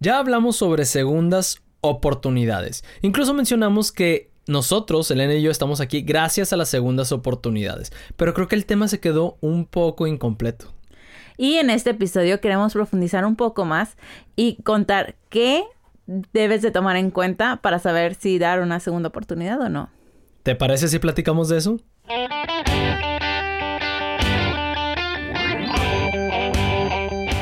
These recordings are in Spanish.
Ya hablamos sobre segundas oportunidades. Incluso mencionamos que nosotros, Elena y yo, estamos aquí gracias a las segundas oportunidades. Pero creo que el tema se quedó un poco incompleto. Y en este episodio queremos profundizar un poco más y contar qué debes de tomar en cuenta para saber si dar una segunda oportunidad o no. ¿Te parece si platicamos de eso?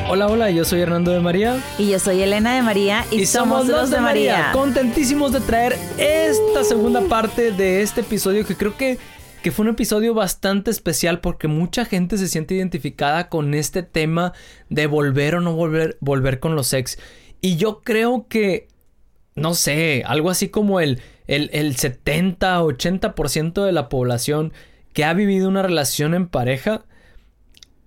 Hola, hola, yo soy Hernando de María. Y yo soy Elena de María y, somos los de María. Contentísimos de traer esta segunda parte de este episodio que creo que, que fue un episodio bastante especial porque mucha gente se siente identificada con este tema de volver o no volver, volver con los ex. Y yo creo que, no sé, algo así como el, el, el 70-80% de la población que ha vivido una relación en pareja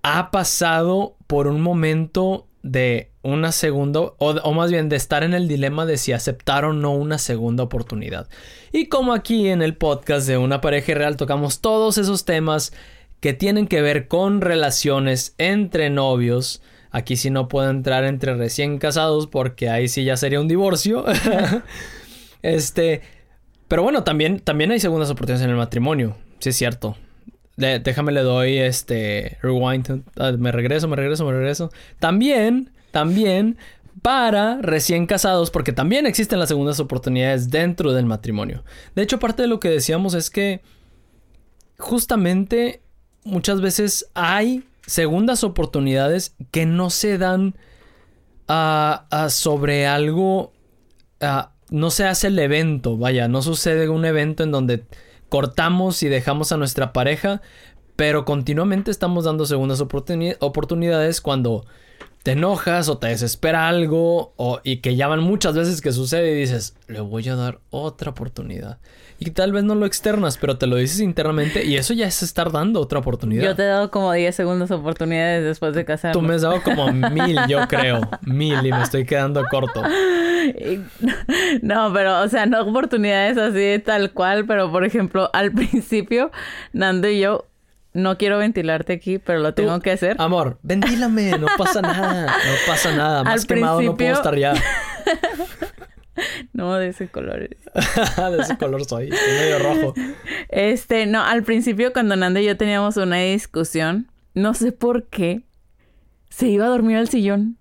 ha pasado por un momento de una segunda, o, más bien de estar en el dilema de si aceptar o no una segunda oportunidad. Y como aquí en el podcast de Una pareja real tocamos todos esos temas que tienen que ver con relaciones entre novios, aquí sí no puedo entrar entre recién casados porque ahí sí ya sería un divorcio. este, pero bueno, también, también hay segundas oportunidades en el matrimonio, sí es cierto déjame le doy este rewind. Ah, me regreso, me regreso, me regreso. También, también para recién casados, porque también existen las segundas oportunidades dentro del matrimonio. De hecho, parte de lo que decíamos es que justamente muchas veces hay segundas oportunidades que no se dan ah, sobre algo. no se hace el evento, vaya, no sucede un evento en donde cortamos y dejamos a nuestra pareja, pero continuamente estamos dando segundas oportunidades cuando te enojas o te desespera algo o, y que llaman muchas veces que sucede y dices, le voy a dar otra oportunidad. Y tal vez no lo externas, pero te lo dices internamente y eso ya es estar dando otra oportunidad. Yo te he dado como 10 segundos oportunidades después de casarme. Tú me has dado como mil, yo creo. Mil y me estoy quedando corto. No, pero, o sea, no oportunidades así tal cual, pero por ejemplo, al principio, Nando y yo no quiero ventilarte aquí, pero lo tengo que hacer. Amor, ventílame, no pasa nada, no pasa nada. Más quemado no puedo estar ya. no, de ese color. de ese color soy, estoy medio rojo. Este, no, al principio cuando Nando y yo teníamos una discusión, no sé por qué, se iba a dormir al sillón.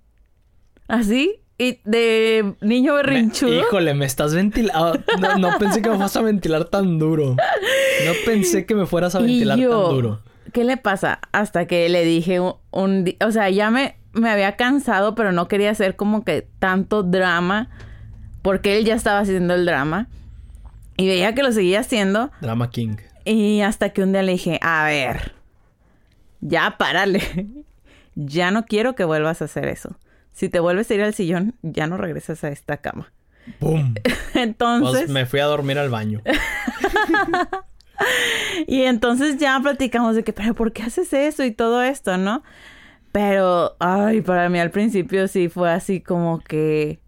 Así, y de niño berrinchudo. híjole, me estás ventilando. No, pensé que me fueras a ventilar tan duro. No pensé que me fueras a ventilar tan duro. ¿Qué le pasa? Hasta que le dije un, O sea, ya me, me había cansado, pero no quería hacer como que tanto drama. Porque él ya estaba haciendo el drama. Y veía que lo seguía haciendo. Drama King. Y hasta que un día le dije, a ver, ya párale. ya no quiero que vuelvas a hacer eso si te vuelves a ir al sillón, ya no regresas a esta cama. ¡Pum! entonces... Pues me fui a dormir al baño. y entonces ya platicamos de que, pero ¿por qué haces eso y todo esto, no? Pero, ay, para mí al principio sí fue así como que...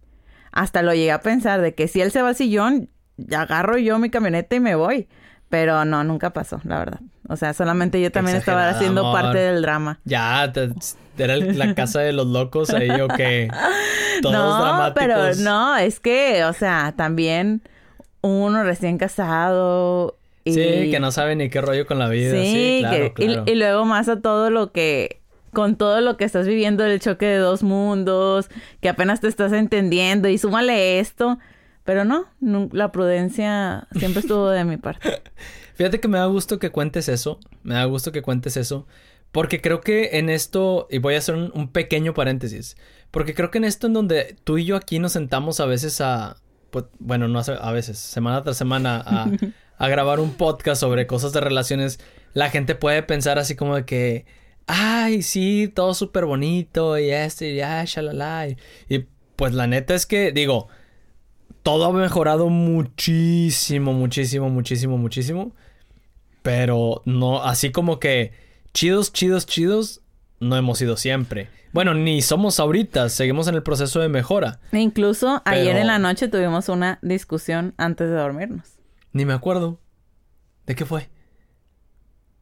Hasta lo llegué a pensar de que si él se va al sillón, agarro yo mi camioneta y me voy. Pero no, nunca pasó, la verdad. O sea, solamente yo también estaba haciendo parte del drama. Ya, era la casa de los locos ahí o que todos no, pero no, es que, o sea, también uno recién casado. Y... Sí, que no sabe ni qué rollo con la vida. Sí, claro, claro. Y, luego más a todo lo que con todo lo que estás viviendo, el choque de dos mundos, que apenas te estás entendiendo y súmale esto. Pero no, la prudencia siempre estuvo de mi parte. Fíjate que me da gusto que cuentes eso. Me da gusto que cuentes eso. Porque creo que en esto, y voy a hacer un, pequeño paréntesis, porque creo que en esto en donde tú y yo aquí nos sentamos a veces a, pues, bueno, no a veces, semana tras semana a, a grabar un podcast sobre cosas de relaciones, la gente puede pensar así como de que, ay, sí, todo súper bonito y esto y ya, shalala. y pues la neta es que, digo, todo ha mejorado muchísimo, muchísimo, muchísimo, muchísimo. Pero no, así como que chidos, chidos, chidos, no hemos sido siempre. Bueno, ni somos ahorita, seguimos en el proceso de mejora. E incluso ayer en la noche tuvimos una discusión antes de dormirnos. Ni me acuerdo. ¿De qué fue?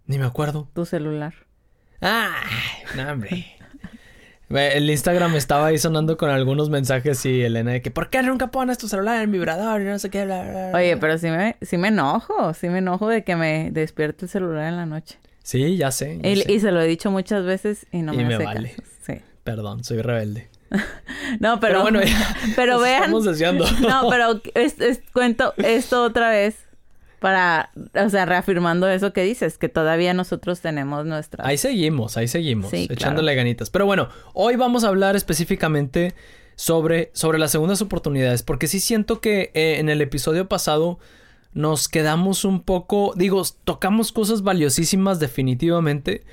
Ni me acuerdo. Tu celular. ¡Ay! No, hombre. El Instagram estaba ahí sonando con algunos mensajes y Elena de que ¿por qué nunca pones tu celular en vibrador y no sé qué? Oye, pero sí me, sí me enojo, sí me enojo de que me despierte el celular en la noche. Sí, ya sé. y, se lo he dicho muchas veces y no me, me vale. Sí. Perdón, soy rebelde. no, pero, pero bueno, pero vean. Estamos deseando. no, pero cuento esto otra vez para, o sea, reafirmando eso que dices, que todavía nosotros tenemos nuestra... Ahí seguimos, ahí seguimos, echándole ganitas. Pero bueno, hoy vamos a hablar específicamente sobre, sobre las segundas oportunidades, porque sí siento que eh, en el episodio pasado nos quedamos un poco, digo, tocamos cosas valiosísimas definitivamente,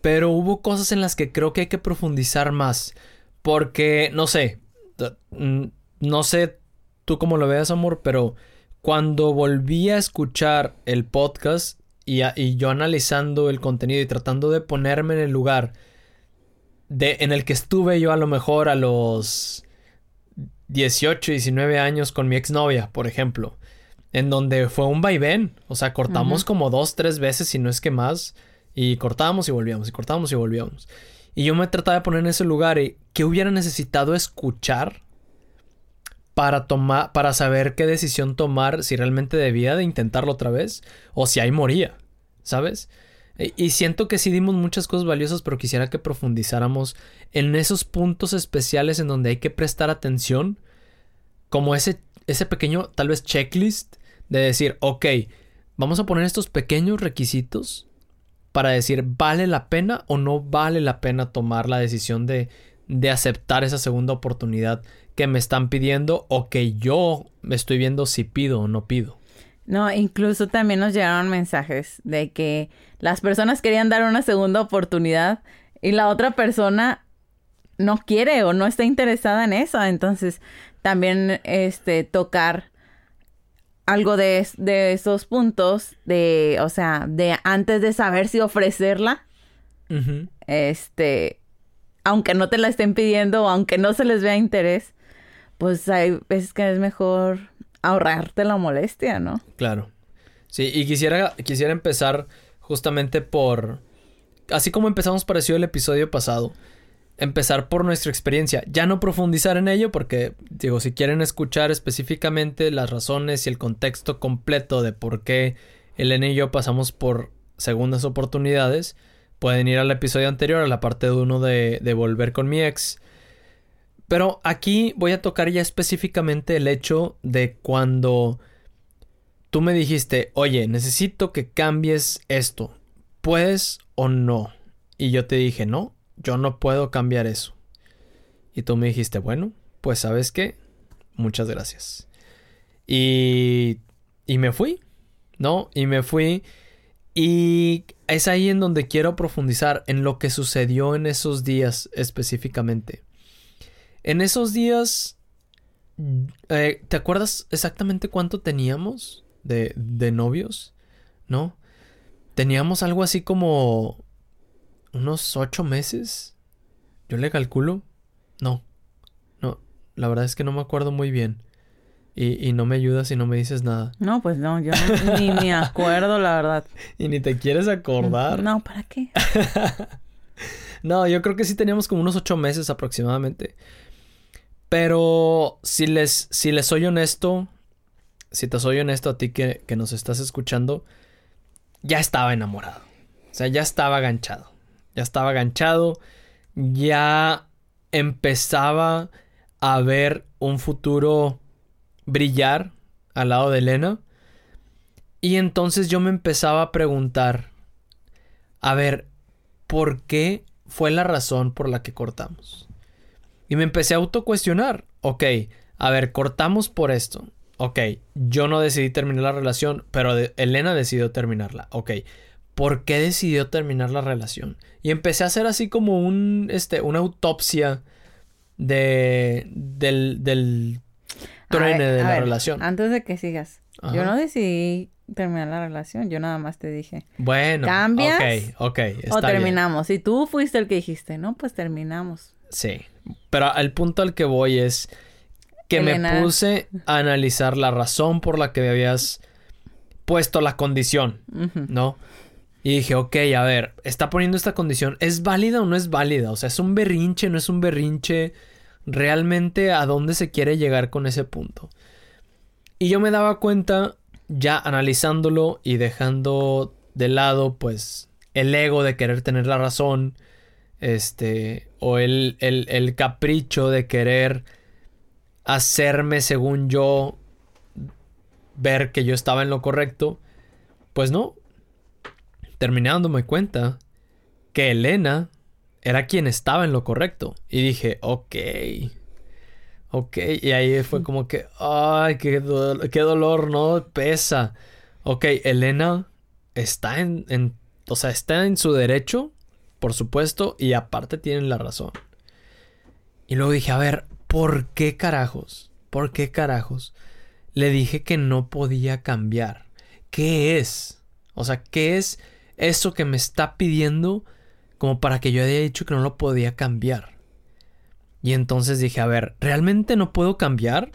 pero hubo cosas en las que creo que hay que profundizar más, porque, no sé, no sé tú cómo lo veas, amor, pero cuando volví a escuchar el podcast y, yo analizando el contenido y tratando de ponerme en el lugar de, en el que estuve yo a lo mejor a los 18, 19 años con mi exnovia, por ejemplo, en donde fue un vaivén, o sea, cortamos como dos, tres veces, si no es que más, y cortábamos y volvíamos, y cortábamos y volvíamos. Y yo me trataba de poner en ese lugar y que hubiera necesitado escuchar para tomar, para saber qué decisión tomar, si realmente debía de intentarlo otra vez o si ahí moría, ¿sabes? E, y siento que sí dimos muchas cosas valiosas, pero quisiera que profundizáramos en esos puntos especiales en donde hay que prestar atención, como ese, ese pequeño, tal vez, checklist de decir, ok, vamos a poner estos pequeños requisitos para decir, ¿vale la pena o no vale la pena tomar la decisión de, de aceptar esa segunda oportunidad que me están pidiendo o que yo me estoy viendo si pido o no pido. No, incluso también nos llegaron mensajes de que las personas querían dar una segunda oportunidad y la otra persona no quiere o no está interesada en eso. Entonces, también este tocar algo de, de esos puntos de, o sea, de antes de saber si ofrecerla, este, aunque no te la estén pidiendo o aunque no se les vea interés, pues hay veces que es mejor ahorrarte la molestia, ¿no? Claro. Sí, y quisiera, quisiera empezar justamente por, así como empezamos parecido el episodio pasado, empezar por nuestra experiencia, ya no profundizar en ello porque, digo, si quieren escuchar específicamente las razones y el contexto completo de por qué Elena y yo pasamos por segundas oportunidades, pueden ir al episodio anterior, a la parte de uno de, de volver con mi ex, pero aquí voy a tocar ya específicamente el hecho de cuando tú me dijiste, oye, necesito que cambies esto. ¿Puedes o no? Y yo te dije, no, yo no puedo cambiar eso. Y tú me dijiste, bueno, pues sabes qué, muchas gracias. Y, y me fui, ¿no? Y me fui. Y es ahí en donde quiero profundizar en lo que sucedió en esos días específicamente. En esos días, eh, ¿te acuerdas exactamente cuánto teníamos de, de novios? ¿No? Teníamos algo así como unos ocho meses. Yo le calculo. No. No. La verdad es que no me acuerdo muy bien. Y, y no me ayudas y no me dices nada. No, pues no, yo ni me acuerdo, la verdad. y ni te quieres acordar. No, ¿para qué? no, yo creo que sí teníamos como unos ocho meses aproximadamente. Pero si les, si les soy honesto, si te soy honesto a ti que, que nos estás escuchando, ya estaba enamorado. O sea, ya estaba aganchado. Ya estaba aganchado. Ya empezaba a ver un futuro brillar al lado de Elena. Y entonces yo me empezaba a preguntar, a ver, ¿por qué fue la razón por la que cortamos? Y me empecé a autocuestionar. Ok, a ver, cortamos por esto. Ok, yo no decidí terminar la relación, pero Elena decidió terminarla. Ok, ¿por qué decidió terminar la relación? Y empecé a hacer así como un, este, una autopsia de, del, del truene de la relación. Antes de que sigas, yo no decidí terminar la relación, yo nada más te dije. Bueno, ¿cambias? Ok, ok. o terminamos. Y tú fuiste el que dijiste, no, pues terminamos. Sí, pero el punto al que voy es que me puse a analizar la razón por la que me habías puesto la condición, ¿no? Y dije, ok, a ver, está poniendo esta condición, ¿es válida o no es válida? O sea, ¿es un berrinche, no es un berrinche? ¿Realmente a dónde se quiere llegar con ese punto? Y yo me daba cuenta, ya analizándolo y dejando de lado, pues, el ego de querer tener la razón, este, o el, el, el capricho de querer hacerme, según yo, ver que yo estaba en lo correcto, pues no. Terminé dándome cuenta que Elena era quien estaba en lo correcto. Y dije, ok. Ok. Y ahí fue como que, ay, qué, qué dolor, ¿no? Pesa. Ok, Elena está en, en, o sea, está en su derecho, por supuesto, y aparte tienen la razón. Y luego dije, a ver, ¿por qué carajos? ¿Por qué carajos? Le dije que no podía cambiar. ¿Qué es? O sea, ¿qué es eso que me está pidiendo como para que yo haya dicho que no lo podía cambiar? Y entonces dije, a ver, ¿realmente no puedo cambiar?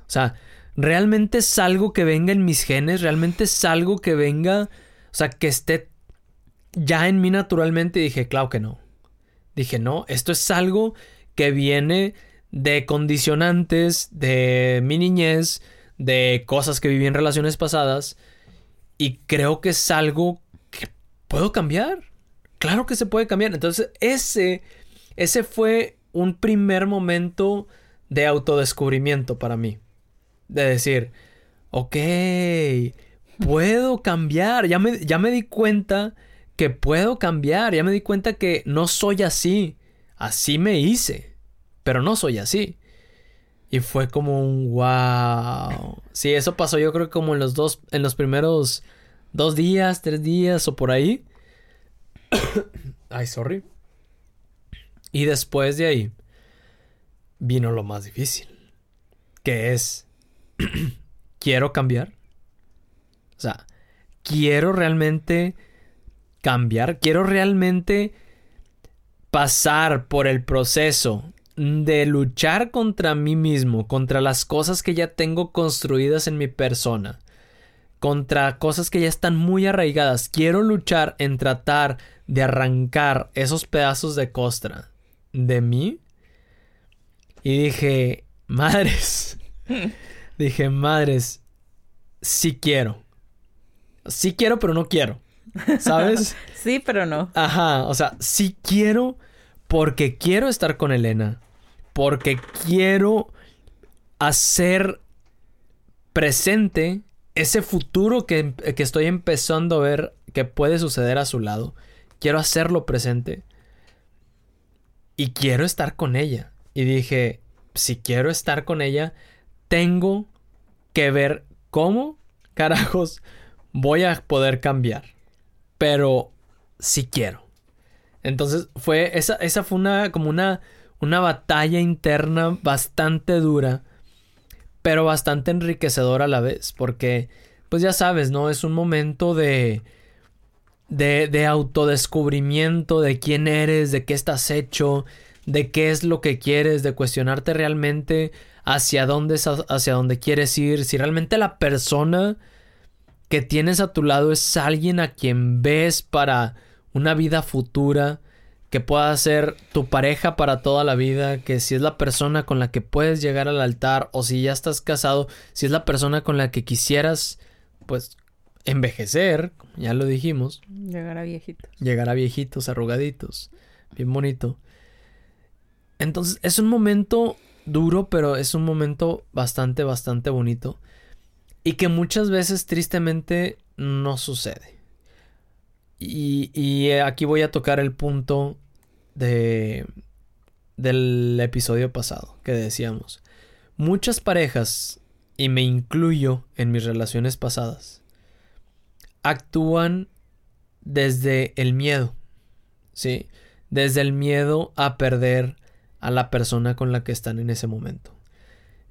O sea, ¿realmente es algo que venga en mis genes? ¿Realmente es algo que venga, o sea, que esté ya en mí naturalmente? Dije, claro que no. Dije, no, esto es algo que viene de condicionantes de mi niñez, de cosas que viví en relaciones pasadas y creo que es algo que puedo cambiar. Claro que se puede cambiar. Entonces, ese ese fue un primer momento de autodescubrimiento para mí. De decir, ok, puedo cambiar. Ya me, ya me di cuenta que puedo cambiar. Ya me di cuenta que no soy así. Así me hice pero no soy así. Y fue como un wow. Sí, eso pasó yo creo como en los dos, en los primeros dos días, tres días o por ahí. Ay, sorry. Y después de ahí vino lo más difícil, que es, quiero cambiar. O sea, quiero realmente cambiar, quiero realmente pasar por el proceso de luchar contra mí mismo, contra las cosas que ya tengo construidas en mi persona, contra cosas que ya están muy arraigadas. Quiero luchar en tratar de arrancar esos pedazos de costra de mí. Y dije, madres, dije, madres, sí quiero. Sí quiero, pero no quiero. ¿Sabes? sí, pero no. Ajá, o sea, sí quiero porque quiero estar con Elena porque quiero hacer presente ese futuro que, estoy empezando a ver que puede suceder a su lado. Quiero hacerlo presente. Y quiero estar con ella. Y dije, si quiero estar con ella, tengo que ver cómo carajos voy a poder cambiar. Pero si quiero. Entonces fue, esa, esa fue una, como una, una batalla interna bastante dura, pero bastante enriquecedora a la vez, porque, pues ya sabes, ¿no? Es un momento de, de, de autodescubrimiento de quién eres, de qué estás hecho, de qué es lo que quieres, de cuestionarte realmente hacia dónde, hacia dónde quieres ir, si realmente la persona que tienes a tu lado es alguien a quien ves para una vida futura, que pueda ser tu pareja para toda la vida, que si es la persona con la que puedes llegar al altar o si ya estás casado, si es la persona con la que quisieras pues envejecer, ya lo dijimos. Llegar a viejitos. Llegar a viejitos, arrugaditos. Bien bonito. Entonces es un momento duro, pero es un momento bastante, bastante bonito. Y que muchas veces tristemente no sucede. Y, aquí voy a tocar el punto de, del episodio pasado que decíamos. Muchas parejas, y me incluyo en mis relaciones pasadas, actúan desde el miedo. ¿Sí? Desde el miedo a perder a la persona con la que están en ese momento.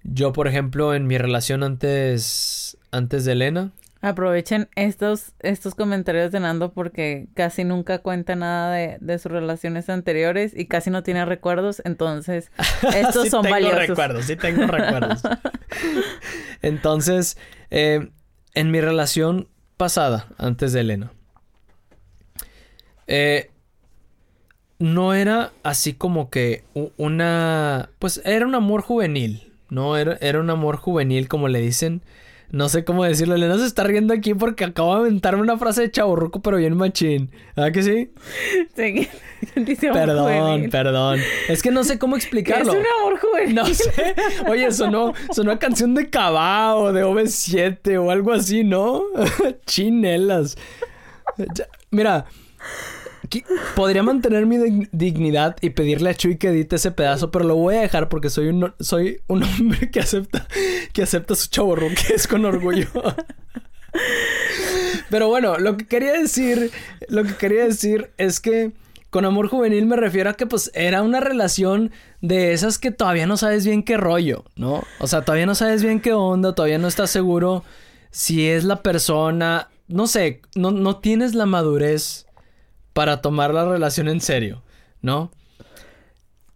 Yo, por ejemplo, en mi relación antes, antes de Elena, Aprovechen estos, estos comentarios de Nando porque casi nunca cuenta nada de, de sus relaciones anteriores y casi no tiene recuerdos, entonces estos sí son tengo recuerdos, sí tengo recuerdos. entonces, eh, en mi relación pasada, antes de Elena, Eh, no era así como que una... Pues era un amor juvenil, ¿no? Era, era un amor juvenil, como le dicen. No sé cómo decirlo. Elena se está riendo aquí porque acabo de aventarme una frase de chaburruco, pero bien machín. ¿Verdad que sí? Sí. perdón, perdón. Es que no sé cómo explicarlo. Es un amor juvenil. No sé. Oye, sonó, sonó una canción de Cabao, de OV7 o algo así, ¿no? Chinelas. Mira, Podría mantener mi dignidad y pedirle a Chuy que edite ese pedazo, pero lo voy a dejar porque soy un, soy un hombre que acepta, que acepta su que es con orgullo. pero bueno, lo que quería decir, lo que quería decir es que con amor juvenil me refiero a que pues era una relación de esas que todavía no sabes bien qué rollo, ¿no? O sea, todavía no sabes bien qué onda, todavía no estás seguro si es la persona, no sé, no, no tienes la madurez para tomar la relación en serio, ¿no?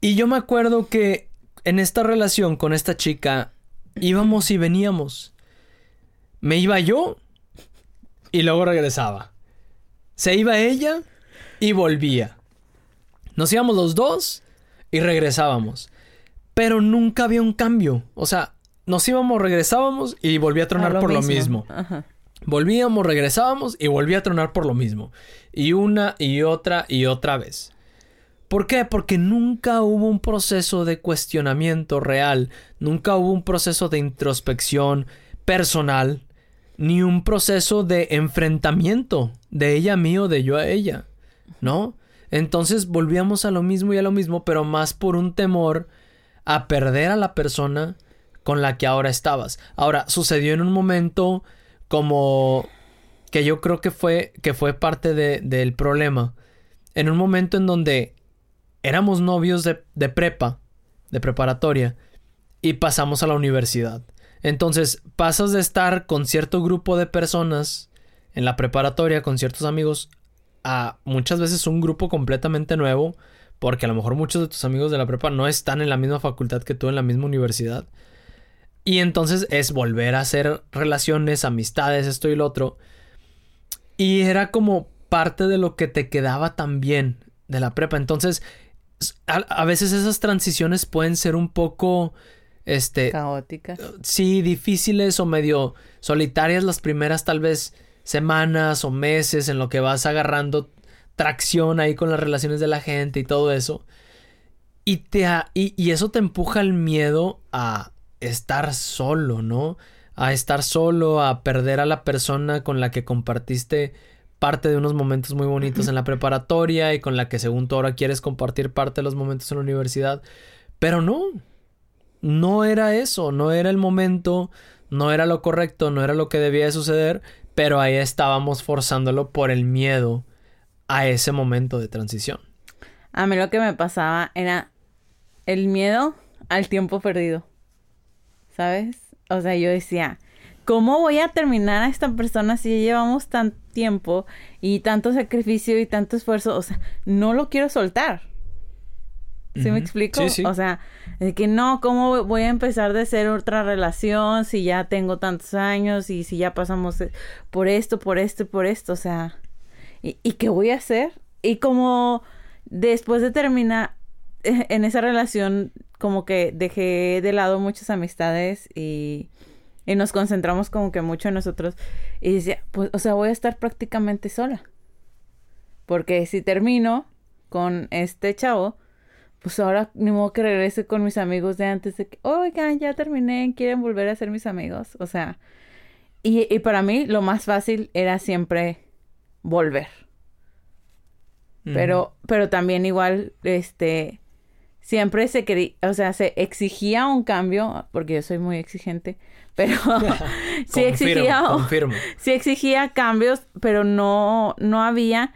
Y yo me acuerdo que en esta relación con esta chica íbamos y veníamos. Me iba yo y luego regresaba. Se iba ella y volvía. Nos íbamos los dos y regresábamos. Pero nunca había un cambio. O sea, nos íbamos, regresábamos y volvía a tronar por lo mismo. Volvíamos, regresábamos y volvía a tronar por lo mismo. Y una y otra y otra vez. ¿Por qué? Porque nunca hubo un proceso de cuestionamiento real, nunca hubo un proceso de introspección personal, ni un proceso de enfrentamiento de ella a mí o de yo a ella, ¿no? Entonces volvíamos a lo mismo y a lo mismo, pero más por un temor a perder a la persona con la que ahora estabas. Ahora, sucedió en un momento como que yo creo que fue, que fue parte del problema. En un momento en donde éramos novios de, de prepa, de preparatoria, y pasamos a la universidad. Entonces, pasas de estar con cierto grupo de personas en la preparatoria, con ciertos amigos, a muchas veces un grupo completamente nuevo, porque a lo mejor muchos de tus amigos de la prepa no están en la misma facultad que tú, en la misma universidad. Y entonces es volver a hacer relaciones, amistades, esto y lo otro. Y era como parte de lo que te quedaba también de la prepa. Entonces, a, veces esas transiciones pueden ser un poco este caóticas. Sí, difíciles o medio solitarias las primeras tal vez semanas o meses en lo que vas agarrando tracción ahí con las relaciones de la gente y todo eso. Y, te y eso te empuja al miedo a, estar solo, ¿no? A estar solo, a perder a la persona con la que compartiste parte de unos momentos muy bonitos en la preparatoria y con la que según tú ahora quieres compartir parte de los momentos en la universidad. Pero no, no era eso, no era el momento, no era lo correcto, no era lo que debía de suceder, pero ahí estábamos forzándolo por el miedo a ese momento de transición. A mí lo que me pasaba era el miedo al tiempo perdido. ¿sabes? O sea, yo decía, ¿cómo voy a terminar a esta persona si ya llevamos tanto tiempo y tanto sacrificio y tanto esfuerzo? O sea, no lo quiero soltar. ¿Sí me explico? O sea, de que no, ¿cómo voy a empezar de ser otra relación si ya tengo tantos años y si ya pasamos por esto, por esto y por esto? O sea, ¿y, ¿y qué voy a hacer? Y como después de terminar eh, en esa relación como que dejé de lado muchas amistades y, y nos concentramos como que mucho en nosotros. Y decía, pues, o sea, voy a estar prácticamente sola. Porque si termino con este chavo, pues ahora ni modo que regrese con mis amigos de antes de que, oigan, ya terminé, quieren volver a ser mis amigos. O sea, y, y para mí lo más fácil era siempre volver. Pero, pero también igual, este, siempre se quería, o sea, se exigía un cambio, porque yo soy muy exigente, pero sí exigía, sí exigía cambios, pero no, no había,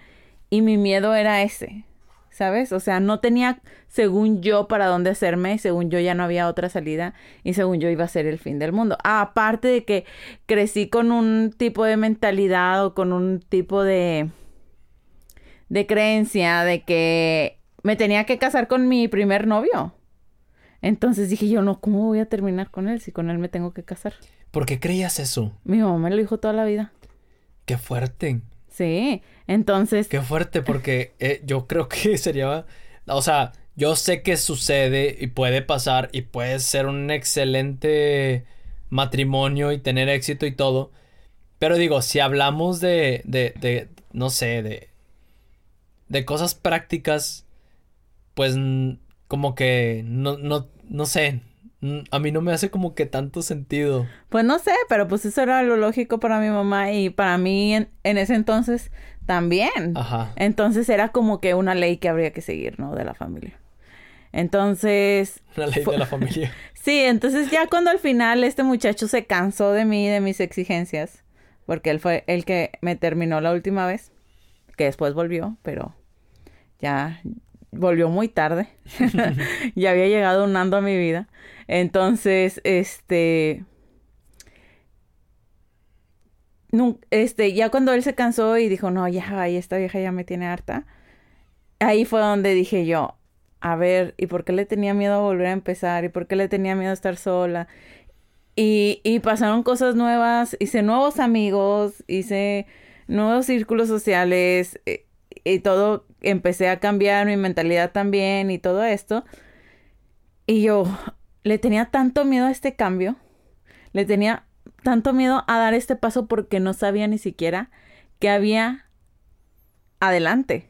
y mi miedo era ese, ¿sabes? O sea, no tenía, según yo, para dónde hacerme, según yo ya no había otra salida, y según yo iba a ser el fin del mundo. aparte de que crecí con un tipo de mentalidad o con un tipo de de creencia de que me tenía que casar con mi primer novio. Entonces dije yo, no, ¿cómo voy a terminar con él si con él me tengo que casar? ¿Por qué creías eso? Mi mamá me lo dijo toda la vida. Qué fuerte. Sí, entonces... Qué fuerte, porque eh, yo creo que sería... O sea, yo sé que sucede y puede pasar y puede ser un excelente matrimonio y tener éxito y todo. Pero digo, si hablamos de, de, de no sé, de, de cosas prácticas, pues como que no, no, no sé, a mí no me hace como que tanto sentido. Pues no sé, pero pues eso era lo lógico para mi mamá y para mí en, en ese entonces también. Ajá. Entonces era como que una ley que habría que seguir, ¿no? De la familia. Entonces... Una ley de la familia. sí, entonces ya cuando al final este muchacho se cansó de mí, de mis exigencias, porque él fue el que me terminó la última vez, que después volvió, pero ya volvió muy tarde. ya había llegado un ando a mi vida. Entonces, este... este, ya cuando él se cansó y dijo, no, ya, esta vieja ya me tiene harta, ahí fue donde dije yo, a ver, ¿y por qué le tenía miedo a volver a empezar? ¿Y por qué le tenía miedo a estar sola? Y, y pasaron cosas nuevas, hice nuevos amigos, hice nuevos círculos sociales eh, y, todo, empecé a cambiar mi mentalidad también y todo esto. Y yo le tenía tanto miedo a este cambio, le tenía tanto miedo a dar este paso porque no sabía ni siquiera que había adelante.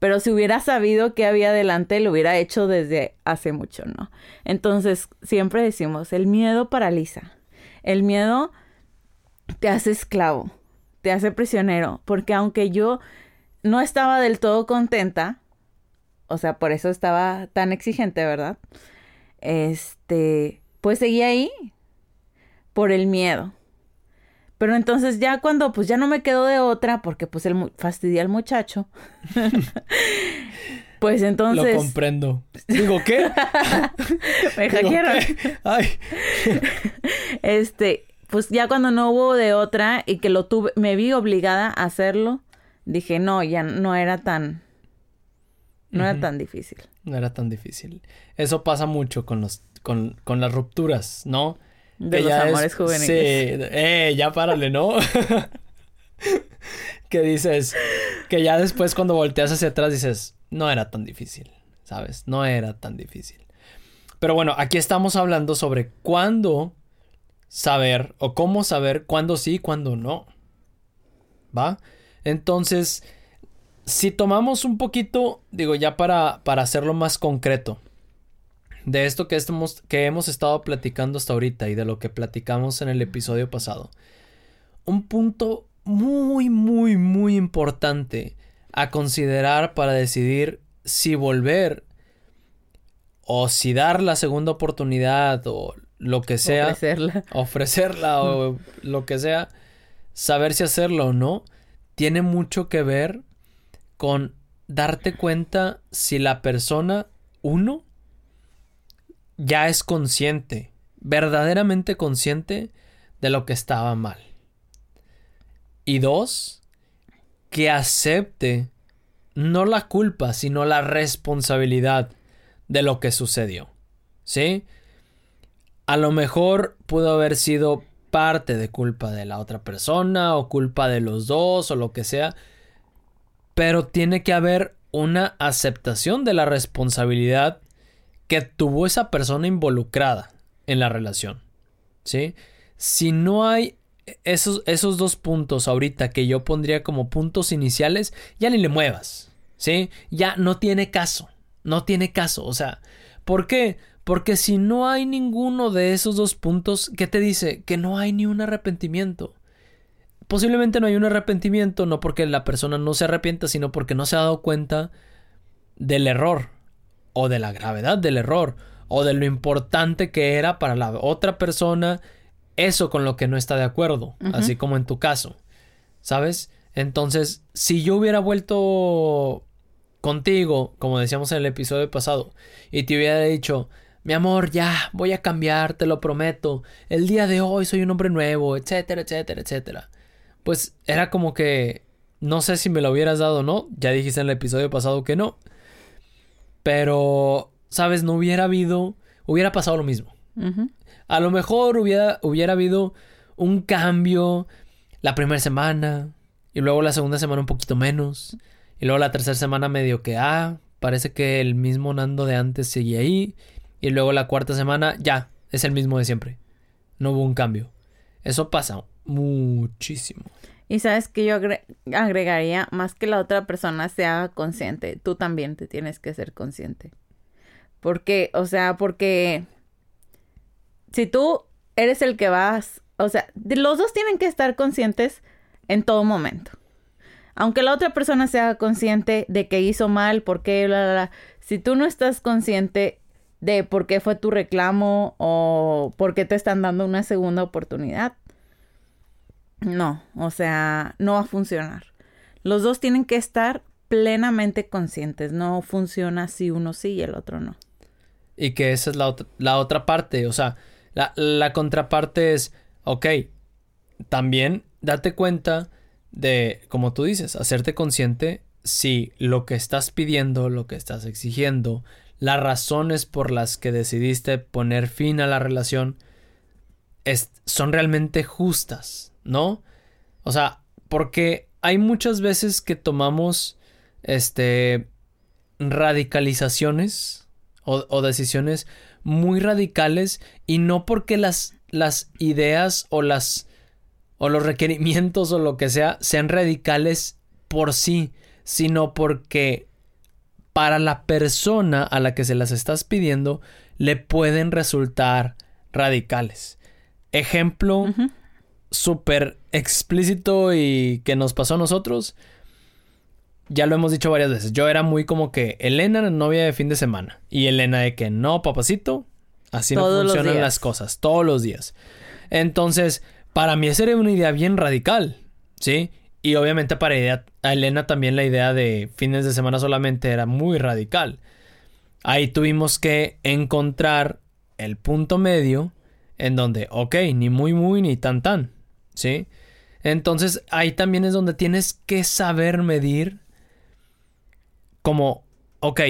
Pero si hubiera sabido que había adelante, lo hubiera hecho desde hace mucho, ¿no? Entonces, siempre decimos, el miedo paraliza. El miedo te hace esclavo, te hace prisionero, porque aunque yo no estaba del todo contenta, o sea, por eso estaba tan exigente, ¿verdad? Este, pues seguía ahí por el miedo. Pero entonces ya cuando pues ya no me quedó de otra, porque pues el fastidia al muchacho. pues entonces. Lo comprendo. Digo, ¿qué? me hackearon. Ay. este, pues ya cuando no hubo de otra y que lo tuve, me vi obligada a hacerlo, dije, no, ya no era tan. No era tan difícil. No era tan difícil. Eso pasa mucho con los, con, con las rupturas, ¿no? De los amores juveniles. Sí, eh, ya párale, ¿no? que dices, que ya después cuando volteas hacia atrás dices, no era tan difícil, ¿sabes? No era tan difícil. Pero bueno, aquí estamos hablando sobre cuándo saber o cómo saber cuándo sí y cuándo no. ¿Va? Entonces, si tomamos un poquito, digo, ya para, para hacerlo más concreto, de esto que, estamos, que hemos estado platicando hasta ahorita y de lo que platicamos en el episodio pasado. Un punto muy, muy, muy importante a considerar para decidir si volver o si dar la segunda oportunidad o lo que sea. Ofrecerla. Ofrecerla o lo que sea. Saber si hacerlo o no. Tiene mucho que ver con darte cuenta si la persona, uno, ya es consciente, verdaderamente consciente de lo que estaba mal. Y dos, que acepte no la culpa, sino la responsabilidad de lo que sucedió. ¿Sí? A lo mejor pudo haber sido parte de culpa de la otra persona o culpa de los dos o lo que sea, pero tiene que haber una aceptación de la responsabilidad que tuvo esa persona involucrada en la relación. ¿Sí? Si no hay esos, esos dos puntos ahorita que yo pondría como puntos iniciales, ya ni le muevas. ¿Sí? Ya no tiene caso. No tiene caso. O sea, ¿por qué? Porque si no hay ninguno de esos dos puntos, ¿qué te dice? Que no hay ni un arrepentimiento. Posiblemente no hay un arrepentimiento, no porque la persona no se arrepienta, sino porque no se ha dado cuenta del error o de la gravedad del error o de lo importante que era para la otra persona eso con lo que no está de acuerdo, así como en tu caso, ¿sabes? Entonces, si yo hubiera vuelto contigo, como decíamos en el episodio pasado, y te hubiera dicho, mi amor, ya, voy a cambiar, te lo prometo, el día de hoy soy un hombre nuevo, etcétera, etcétera, etcétera. Pues era como que, no sé si me lo hubieras dado o no, ya dijiste en el episodio pasado que no, pero, ¿sabes? No hubiera habido, hubiera pasado lo mismo. A lo mejor hubiera, hubiera habido un cambio la primera semana, Y luego la segunda semana un poquito menos. Y luego la tercera semana medio que, ah, parece que el mismo Nando de antes sigue ahí. Y luego la cuarta semana, ya, es el mismo de siempre. No hubo un cambio. Eso pasa muchísimo. Y sabes que yo agregaría, más que la otra persona se haga consciente, tú también te tienes que ser consciente. Porque, o sea, porque si tú eres el que vas, o sea, los dos tienen que estar conscientes en todo momento. Aunque la otra persona sea consciente de que hizo mal, por qué, bla, bla, bla, si tú no estás consciente de por qué fue tu reclamo o por qué te están dando una segunda oportunidad, no, o sea, no va a funcionar. Los dos tienen que estar plenamente conscientes, no funciona si uno sí y el otro no. Y que esa es la, la otra parte, o sea, la, la contraparte es, ok, también date cuenta de, como tú dices, hacerte consciente si lo que estás pidiendo, lo que estás exigiendo, las razones por las que decidiste poner fin a la relación son realmente justas, ¿no? O sea, porque hay muchas veces que tomamos este radicalizaciones o, o decisiones muy radicales y no porque las, las ideas o las o los requerimientos o lo que sea sean radicales por sí, sino porque para la persona a la que se las estás pidiendo le pueden resultar radicales. Ejemplo súper explícito y que nos pasó a nosotros. Ya lo hemos dicho varias veces. Yo era muy como que Elena, novia de fin de semana. Y Elena de que no, papacito. Así no funcionan las cosas. Todos los días. Entonces, para mí esa era una idea bien radical, ¿sí? Y obviamente para a Elena también la idea de fines de semana solamente era muy radical. Ahí tuvimos que encontrar el punto medio en donde, ok, ni muy muy ni tan tan, ¿sí? Entonces ahí también es donde tienes que saber medir como, ok,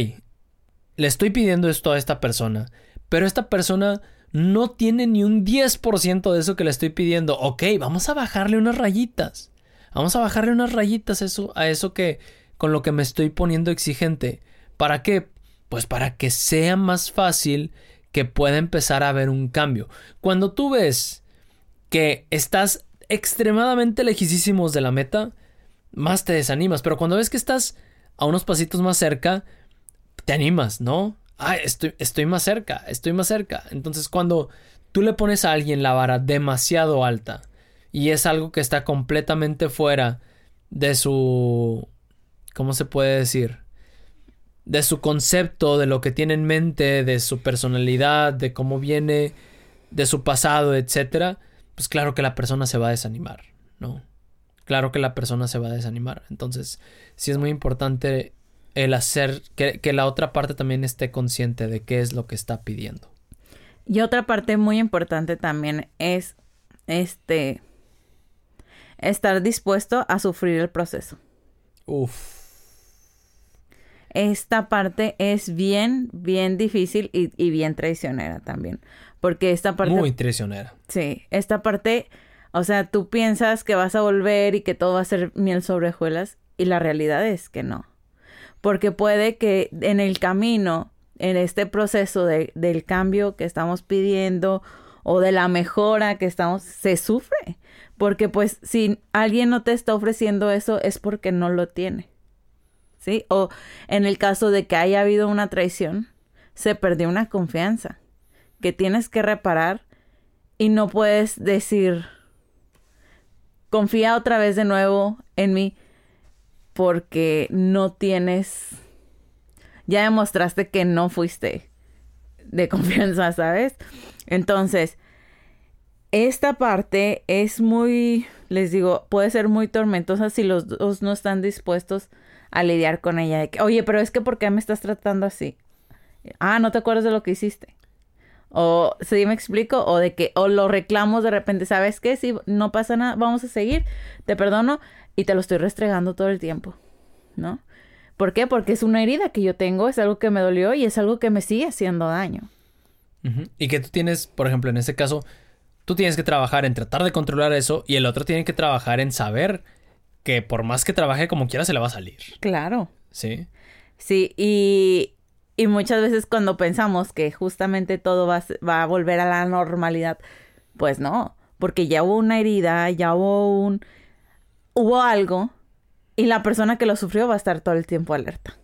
le estoy pidiendo esto a esta persona, pero esta persona no tiene ni un 10% de eso que le estoy pidiendo. Ok, vamos a bajarle unas rayitas. Vamos a bajarle unas rayitas eso, a eso que con lo que me estoy poniendo exigente. ¿Para qué? Pues para que sea más fácil que pueda empezar a haber un cambio. Cuando tú ves que estás extremadamente lejísimos de la meta, más te desanimas. Pero cuando ves que estás a unos pasitos más cerca, te animas, ¿no? ah, estoy, estoy más cerca, estoy más cerca. Entonces cuando tú le pones a alguien la vara demasiado alta y es algo que está completamente fuera de su... ¿Cómo se puede decir? De su concepto, de lo que tiene en mente, de su personalidad, de cómo viene, de su pasado, etcétera, pues claro que la persona se va a desanimar, ¿no? Claro que la persona se va a desanimar. Entonces, sí es muy importante el hacer que, la otra parte también esté consciente de qué es lo que está pidiendo. Y otra parte muy importante también es este estar dispuesto a sufrir el proceso. Uf. Esta parte es bien, bien difícil y, y, bien traicionera también. Porque esta parte. Muy traicionera. Sí. Esta parte. O sea, tú piensas que vas a volver y que todo va a ser miel sobre hojuelas. Y la realidad es que no porque puede que en el camino, en este proceso de, del cambio que estamos pidiendo o de la mejora que estamos, se sufre. Porque pues si alguien no te está ofreciendo eso es porque no lo tiene. ¿Sí? O en el caso de que haya habido una traición, se perdió una confianza que tienes que reparar y no puedes decir, confía otra vez de nuevo en mí porque no tienes, ya demostraste que no fuiste de confianza, ¿sabes? Entonces, esta parte es muy, les digo, puede ser muy tormentosa si los dos no están dispuestos a lidiar con ella. De que, Oye, pero es que ¿por qué me estás tratando así? Ah, ¿no te acuerdas de lo que hiciste? O, ¿sí me explico? O de que, o lo reclamos de repente, ¿sabes qué? Si no pasa nada, vamos a seguir, te perdono, y te lo estoy restregando todo el tiempo, ¿no? ¿Por qué? Porque es una herida que yo tengo, es algo que me dolió y es algo que me sigue haciendo daño. Y que tú tienes, por ejemplo, en este caso, tú tienes que trabajar en tratar de controlar eso y el otro tiene que trabajar en saber que por más que trabaje como quiera se le va a salir. Claro. Sí. Sí, y, y muchas veces cuando pensamos que justamente todo va, va a volver a la normalidad, pues no, porque ya hubo una herida, ya hubo un... hubo algo y la persona que lo sufrió va a estar todo el tiempo alerta.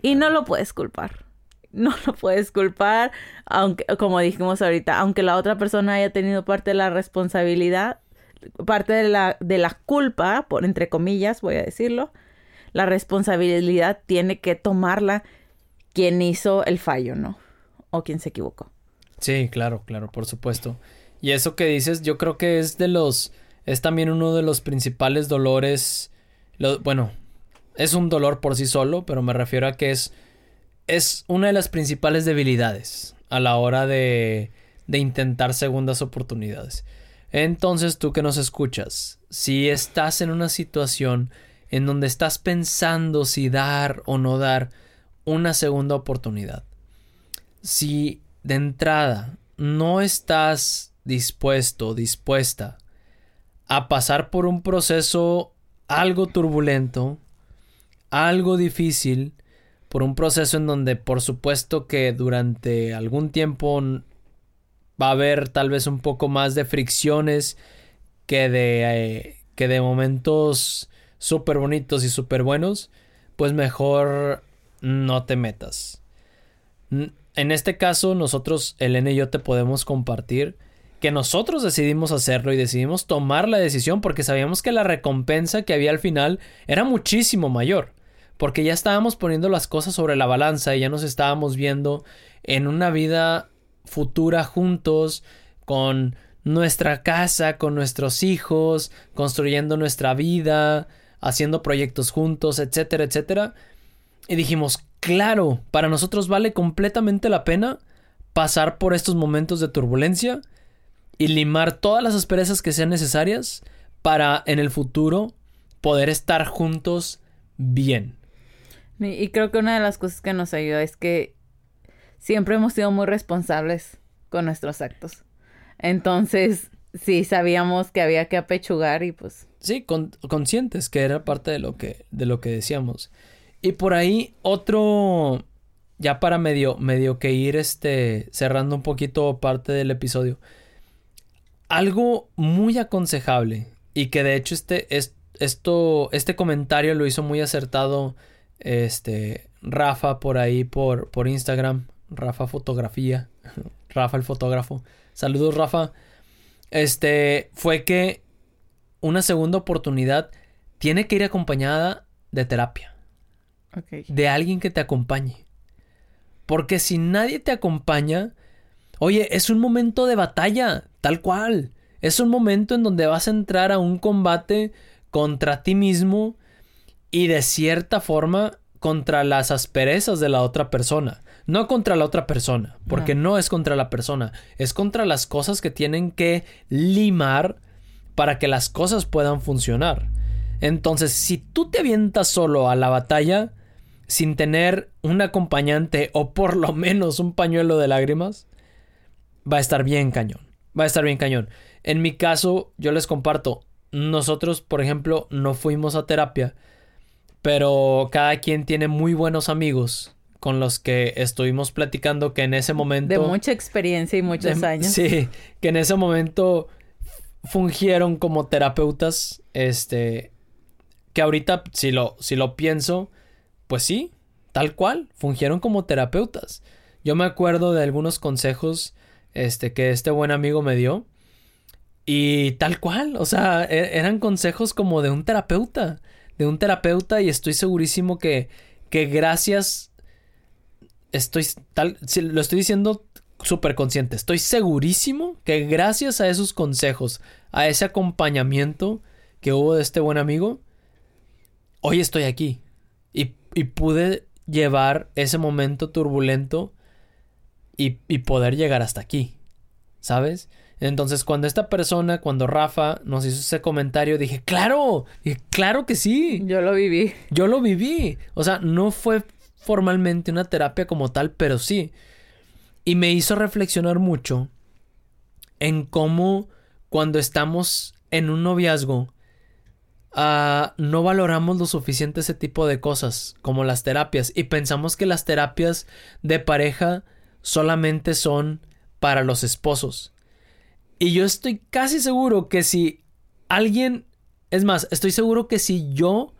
Y no lo puedes culpar. No lo puedes culpar, aunque, como dijimos ahorita, aunque la otra persona haya tenido parte de la responsabilidad, parte de la, de la culpa, por entre comillas, voy a decirlo, la responsabilidad tiene que tomarla quien hizo el fallo, ¿no? O quien se equivocó. Sí, claro, claro, por supuesto. Y eso que dices, yo creo que es de los, es también uno de los principales dolores, lo- bueno, es un dolor por sí solo, pero me refiero a que es, es una de las principales debilidades a la hora de, de intentar segundas oportunidades. Entonces, tú que nos escuchas, si estás en una situación en donde estás pensando si dar o no dar una segunda oportunidad, si de entrada no estás dispuesto dispuesta a pasar por un proceso algo turbulento, algo difícil, por un proceso en donde por supuesto que durante algún tiempo va a haber tal vez un poco más de fricciones que de, eh, que de momentos súper bonitos y súper buenos, pues mejor no te metas. En este caso, nosotros, Elena y yo, te podemos compartir que nosotros decidimos hacerlo y decidimos tomar la decisión porque sabíamos que la recompensa que había al final era muchísimo mayor. Porque ya estábamos poniendo las cosas sobre la balanza y ya nos estábamos viendo en una vida futura juntos, con nuestra casa, con nuestros hijos, construyendo nuestra vida, haciendo proyectos juntos, etcétera, etcétera. Y dijimos, claro, para nosotros vale completamente la pena pasar por estos momentos de turbulencia y limar todas las asperezas que sean necesarias para en el futuro poder estar juntos bien. Y, creo que una de las cosas que nos ayuda es que siempre hemos sido muy responsables con nuestros actos. Entonces, sí, sabíamos que había que apechugar y pues... Sí, con- conscientes que era parte de lo que, de lo que decíamos. Y por ahí otro, ya para medio, medio que ir este, cerrando un poquito parte del episodio. Algo muy aconsejable y que de hecho este, es, esto, este comentario lo hizo muy acertado este, Rafa por ahí por, por Instagram. Rafa Fotografía. Rafa el fotógrafo. Saludos Rafa. Este, fue que una segunda oportunidad tiene que ir acompañada de terapia, de alguien que te acompañe. Porque si nadie te acompaña, oye, es un momento de batalla, tal cual. Es un momento en donde vas a entrar a un combate contra ti mismo y de cierta forma contra las asperezas de la otra persona. No contra la otra persona, porque no, es contra la persona, es contra las cosas que tienen que limar para que las cosas puedan funcionar. Entonces, si tú te avientas solo a la batalla sin tener un acompañante o por lo menos un pañuelo de lágrimas, va a estar bien cañón. Va a estar bien cañón. En mi caso, yo les comparto, nosotros, por ejemplo, no fuimos a terapia, pero cada quien tiene muy buenos amigos con los que estuvimos platicando que en ese momento... De mucha experiencia y muchos de- años. Sí, que en ese momento fungieron como terapeutas, este, que ahorita si lo, si lo pienso, pues sí, tal cual, fungieron como terapeutas. Yo me acuerdo de algunos consejos, este, que este buen amigo me dio. Y tal cual, o sea, e- eran consejos como de un terapeuta, de un terapeuta y estoy segurísimo que, que gracias, estoy tal, lo estoy diciendo súper consciente, estoy segurísimo que gracias a esos consejos, a ese acompañamiento que hubo de este buen amigo, hoy estoy aquí. Y, y pude llevar ese momento turbulento y, y poder llegar hasta aquí, ¿sabes? Entonces, cuando esta persona, cuando Rafa nos hizo ese comentario, dije, claro, dije, claro que sí, Yo lo viví. yo lo viví. O sea, no fue formalmente una terapia como tal, pero sí. Y me hizo reflexionar mucho en cómo cuando estamos en un noviazgo, ah, no valoramos lo suficiente ese tipo de cosas, como las terapias, y pensamos que las terapias de pareja solamente son para los esposos. Y yo estoy casi seguro que si alguien, es más, estoy seguro que si yo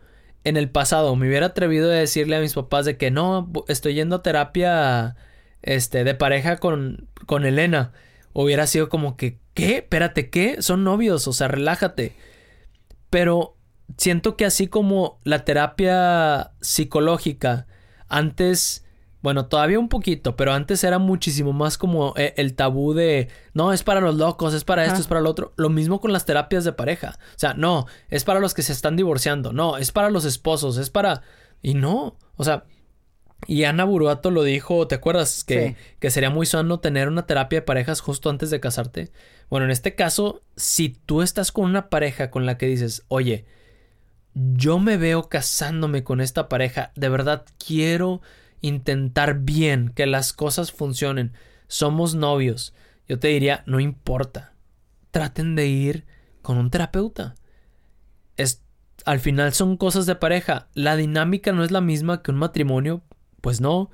en el pasado me hubiera atrevido a decirle a mis papás de que no, estoy yendo a terapia este, de pareja con, con Elena, hubiera sido como que, ¿qué? Espérate, ¿qué? Son novios, o sea, relájate. Pero siento que así como la terapia psicológica antes bueno, todavía un poquito, pero antes era muchísimo más como eh, el tabú de, no, es para los locos, es para esto, es para lo otro. Lo mismo con las terapias de pareja. O sea, no, es para los que se están divorciando, no, es para los esposos, es para... Y no, o sea, y Ana Buruato lo dijo, ¿te acuerdas? Que, que sería muy sano tener una terapia de parejas justo antes de casarte. Bueno, en este caso, si tú estás con una pareja con la que dices, oye, yo me veo casándome con esta pareja, de verdad quiero intentar bien, que las cosas funcionen. Somos novios. Yo te diría, no importa. Traten de ir con un terapeuta. Es, al final son cosas de pareja. La dinámica no es la misma que un matrimonio, pues no.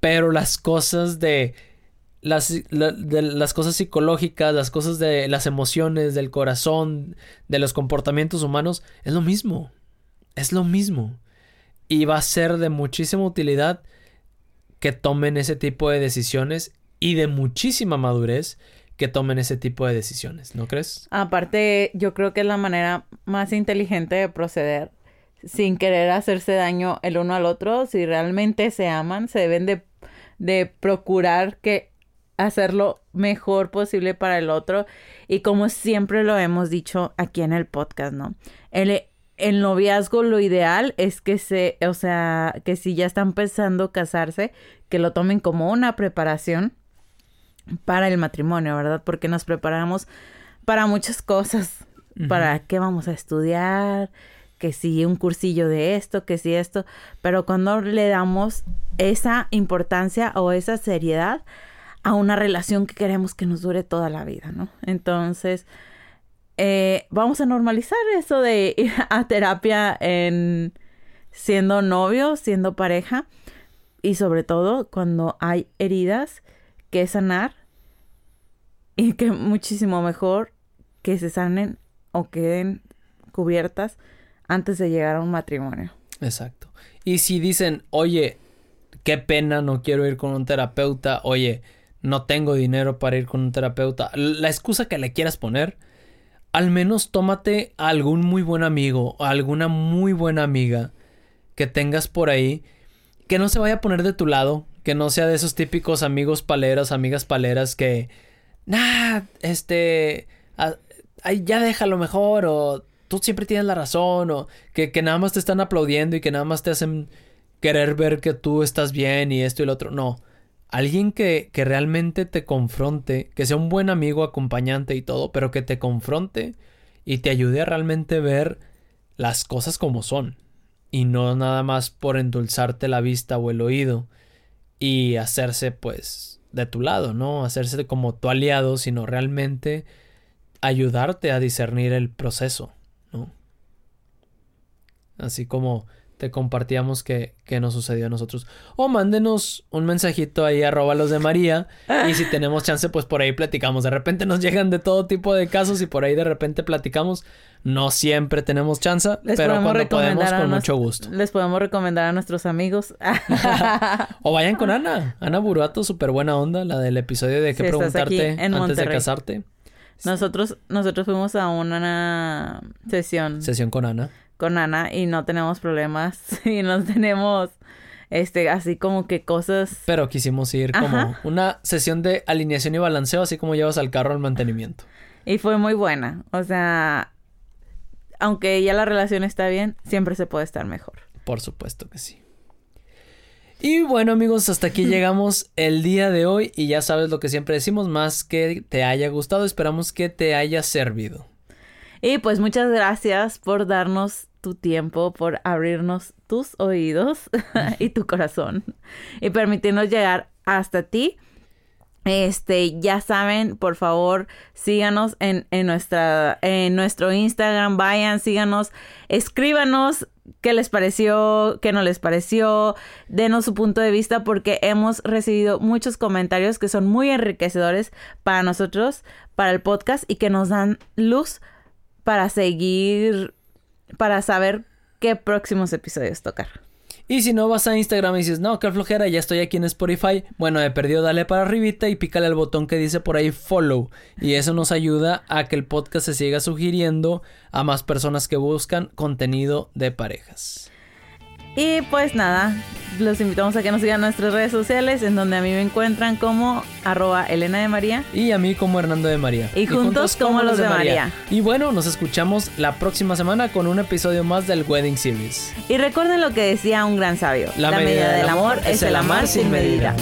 Pero las cosas de las, de las cosas psicológicas, las cosas de las emociones, del corazón, de los comportamientos humanos, es lo mismo. Es lo mismo. Y va a ser de muchísima utilidad que tomen ese tipo de decisiones y de muchísima madurez que tomen ese tipo de decisiones, ¿no crees? Aparte, yo creo que es la manera más inteligente de proceder sin querer hacerse daño el uno al otro. Si realmente se aman, se deben de, de procurar que hacerlo mejor posible para el otro. Y como siempre lo hemos dicho aquí en el podcast, ¿no? El noviazgo lo ideal es que se, o sea, que si ya están pensando casarse, que lo tomen como una preparación para el matrimonio, ¿verdad? Porque nos preparamos para muchas cosas, para qué vamos a estudiar, que si un cursillo de esto, que si esto, pero cuando le damos esa importancia o esa seriedad a una relación que queremos que nos dure toda la vida, ¿no? Entonces, eh, vamos a normalizar eso de ir a terapia en siendo novio, siendo pareja y sobre todo cuando hay heridas que sanar y que muchísimo mejor que se sanen o queden cubiertas antes de llegar a un matrimonio. Exacto. Y si dicen, oye, qué pena, no quiero ir con un terapeuta, oye, no tengo dinero para ir con un terapeuta, la excusa que le quieras poner, al menos tómate a algún muy buen amigo o alguna muy buena amiga que tengas por ahí que no se vaya a poner de tu lado, que no sea de esos típicos amigos paleras, amigas paleras que, nah, este, ay, ya déjalo mejor o tú siempre tienes la razón o que, que nada más te están aplaudiendo y que nada más te hacen querer ver que tú estás bien y esto y lo otro. No, Alguien que, que realmente te confronte, que sea un buen amigo, acompañante y todo, pero que te confronte y te ayude a realmente ver las cosas como son. Y no nada más por endulzarte la vista o el oído y hacerse pues de tu lado, ¿no? Hacerse como tu aliado, sino realmente ayudarte a discernir el proceso, ¿no? Así como te compartíamos que, que, nos sucedió a nosotros. O mándenos un mensajito ahí arroba los de María. Y si tenemos chance, pues por ahí platicamos. De repente nos llegan de todo tipo de casos y por ahí de repente platicamos. No siempre tenemos chance, pero cuando podemos, con mucho gusto. Les podemos recomendar a nuestros amigos. o vayan con Ana. Ana Buruato, súper buena onda, la del episodio de qué preguntarte antes de casarte. Nosotros, nosotros fuimos a una sesión. Sesión con Ana con Ana y no tenemos problemas y no tenemos este así como que cosas. Pero quisimos ir como una sesión de alineación y balanceo así como llevas al carro al mantenimiento. Y fue muy buena o sea aunque ya la relación está bien siempre se puede estar mejor. Por supuesto que sí. Y bueno amigos, hasta aquí llegamos el día de hoy y ya sabes lo que siempre decimos, más que te haya gustado, esperamos que te haya servido. Y pues muchas gracias por darnos tu tiempo, por abrirnos tus oídos y tu corazón y permitirnos llegar hasta ti. Este, ya saben, por favor, síganos en, en, nuestra, en nuestro Instagram, vayan, síganos, escríbanos qué les pareció, qué no les pareció, denos su punto de vista porque hemos recibido muchos comentarios que son muy enriquecedores para nosotros, para el podcast y que nos dan luz para seguir, para saber qué próximos episodios tocar. Y si no vas a Instagram y dices, no, qué flojera, ya estoy aquí en Spotify. Bueno, he perdido, dale para arribita y pícale al botón que dice por ahí follow. Y eso nos ayuda a que el podcast se siga sugiriendo a más personas que buscan contenido de parejas. Y pues nada, los invitamos a que nos sigan en nuestras redes sociales, en donde a mí me encuentran como arroba Elena de María. Y a mí como Hernando de María. Y, juntos, como, los de María. Y bueno, nos escuchamos la próxima semana con un episodio más del Wedding Series. Y recuerden lo que decía un gran sabio. La, medida, del amor es el amar sin medida.